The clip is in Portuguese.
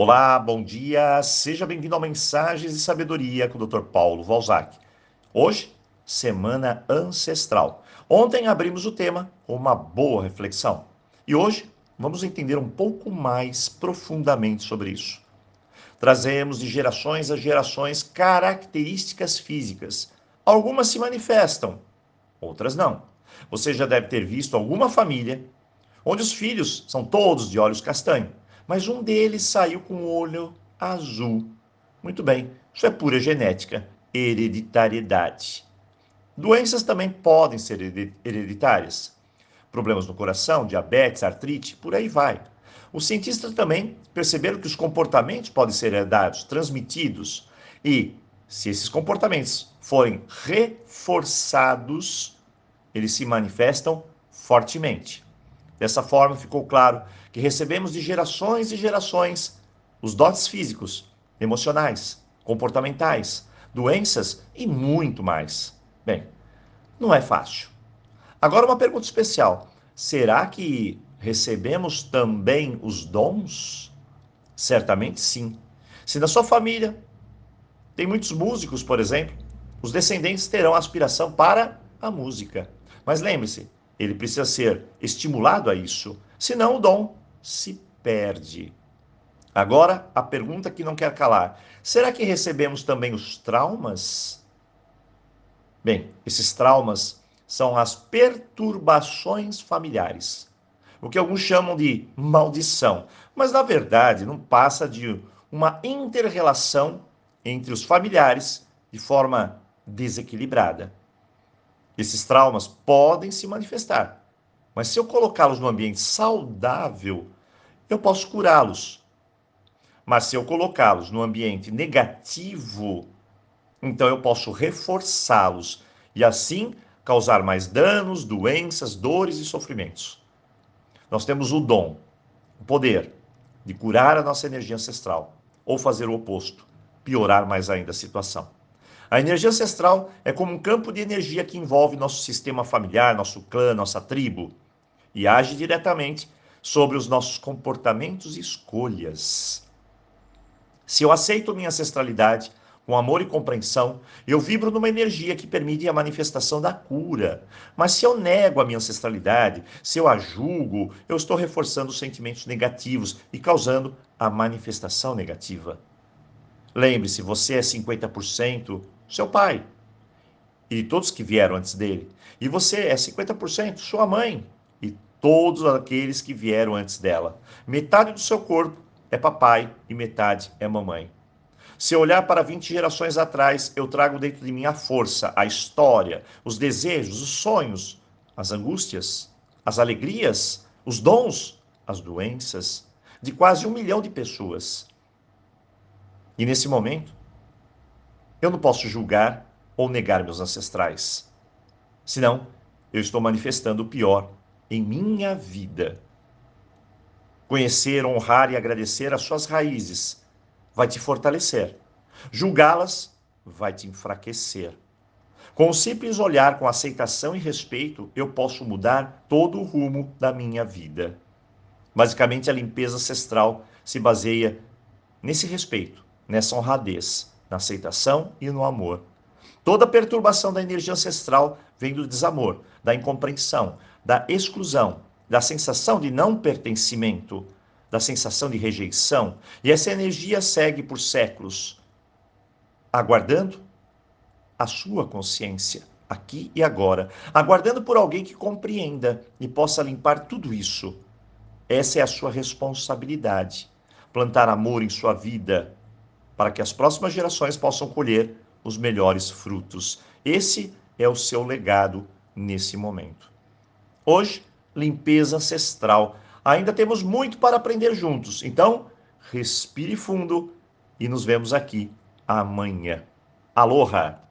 Olá, bom dia, seja bem-vindo ao Mensagens de Sabedoria com o Dr. Paulo Valzac. Hoje, Semana Ancestral. Ontem abrimos o tema com uma boa reflexão e hoje vamos entender um pouco mais profundamente sobre isso. Trazemos de gerações a gerações características físicas. Algumas se manifestam, outras não. Você já deve ter visto alguma família onde os filhos são todos de olhos castanhos mas um deles saiu com o olho azul. Muito bem, isso é pura genética, hereditariedade. Doenças também podem ser hereditárias. Problemas no coração, diabetes, artrite, por aí vai. Os cientistas também perceberam que os comportamentos podem ser herdados, transmitidos, e se esses comportamentos forem reforçados, eles se manifestam fortemente. Dessa forma, ficou claro que recebemos de gerações e gerações os dotes físicos, emocionais, comportamentais, doenças e muito mais. Bem, não é fácil. Agora, uma pergunta especial: será que recebemos também os dons? Certamente sim. Se na sua família tem muitos músicos, por exemplo, os descendentes terão aspiração para a música. Mas lembre-se, ele precisa ser estimulado a isso, senão o dom se perde. Agora, a pergunta que não quer calar: será que recebemos também os traumas? Bem, esses traumas são as perturbações familiares, o que alguns chamam de maldição, mas na verdade não passa de uma inter-relação entre os familiares de forma desequilibrada. Esses traumas podem se manifestar, mas se eu colocá-los num ambiente saudável, eu posso curá-los. Mas se eu colocá-los num ambiente negativo, então eu posso reforçá-los e assim causar mais danos, doenças, dores e sofrimentos. Nós temos o dom, o poder de curar a nossa energia ancestral ou fazer o oposto, piorar mais ainda a situação. A energia ancestral é como um campo de energia que envolve nosso sistema familiar, nosso clã, nossa tribo e age diretamente sobre os nossos comportamentos e escolhas. Se eu aceito minha ancestralidade com amor e compreensão, eu vibro numa energia que permite a manifestação da cura. Mas se eu nego a minha ancestralidade, se eu a julgo, eu estou reforçando os sentimentos negativos e causando a manifestação negativa. Lembre-se, você é 50% seu pai e todos que vieram antes dele. E você é 50% sua mãe e todos aqueles que vieram antes dela. Metade do seu corpo é papai e metade é mamãe. Se eu olhar para 20 gerações atrás, eu trago dentro de mim a força, a história, os desejos, os sonhos, as angústias, as alegrias, os dons, as doenças de quase um milhão de pessoas. E nesse momento, eu não posso julgar ou negar meus ancestrais. Senão, eu estou manifestando o pior em minha vida. Conhecer, honrar e agradecer as suas raízes vai te fortalecer. Julgá-las vai te enfraquecer. Com um simples olhar, com aceitação e respeito, eu posso mudar todo o rumo da minha vida. Basicamente, a limpeza ancestral se baseia nesse respeito, nessa honradez, na aceitação e no amor. Toda perturbação da energia ancestral vem do desamor, da incompreensão, da exclusão, da sensação de não pertencimento, da sensação de rejeição. E essa energia segue por séculos, aguardando a sua consciência, aqui e agora, aguardando por alguém que compreenda e possa limpar tudo isso. Essa é a sua responsabilidade. Plantar amor em sua vida, para que as próximas gerações possam colher os melhores frutos. Esse é o seu legado nesse momento. Hoje, limpeza ancestral. Ainda temos muito para aprender juntos. Então, respire fundo e nos vemos aqui amanhã. Aloha!